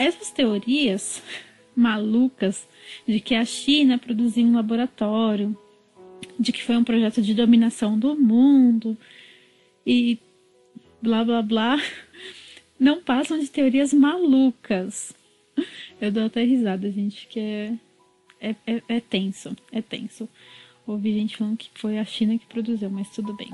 essas teorias malucas de que a China produziu um laboratório, de que foi um projeto de dominação do mundo e blá blá blá, não passam de teorias malucas. Eu dou até risada, gente, que é, é, é, é tenso, é tenso. Ouvi gente falando que foi a China que produziu, mas tudo bem.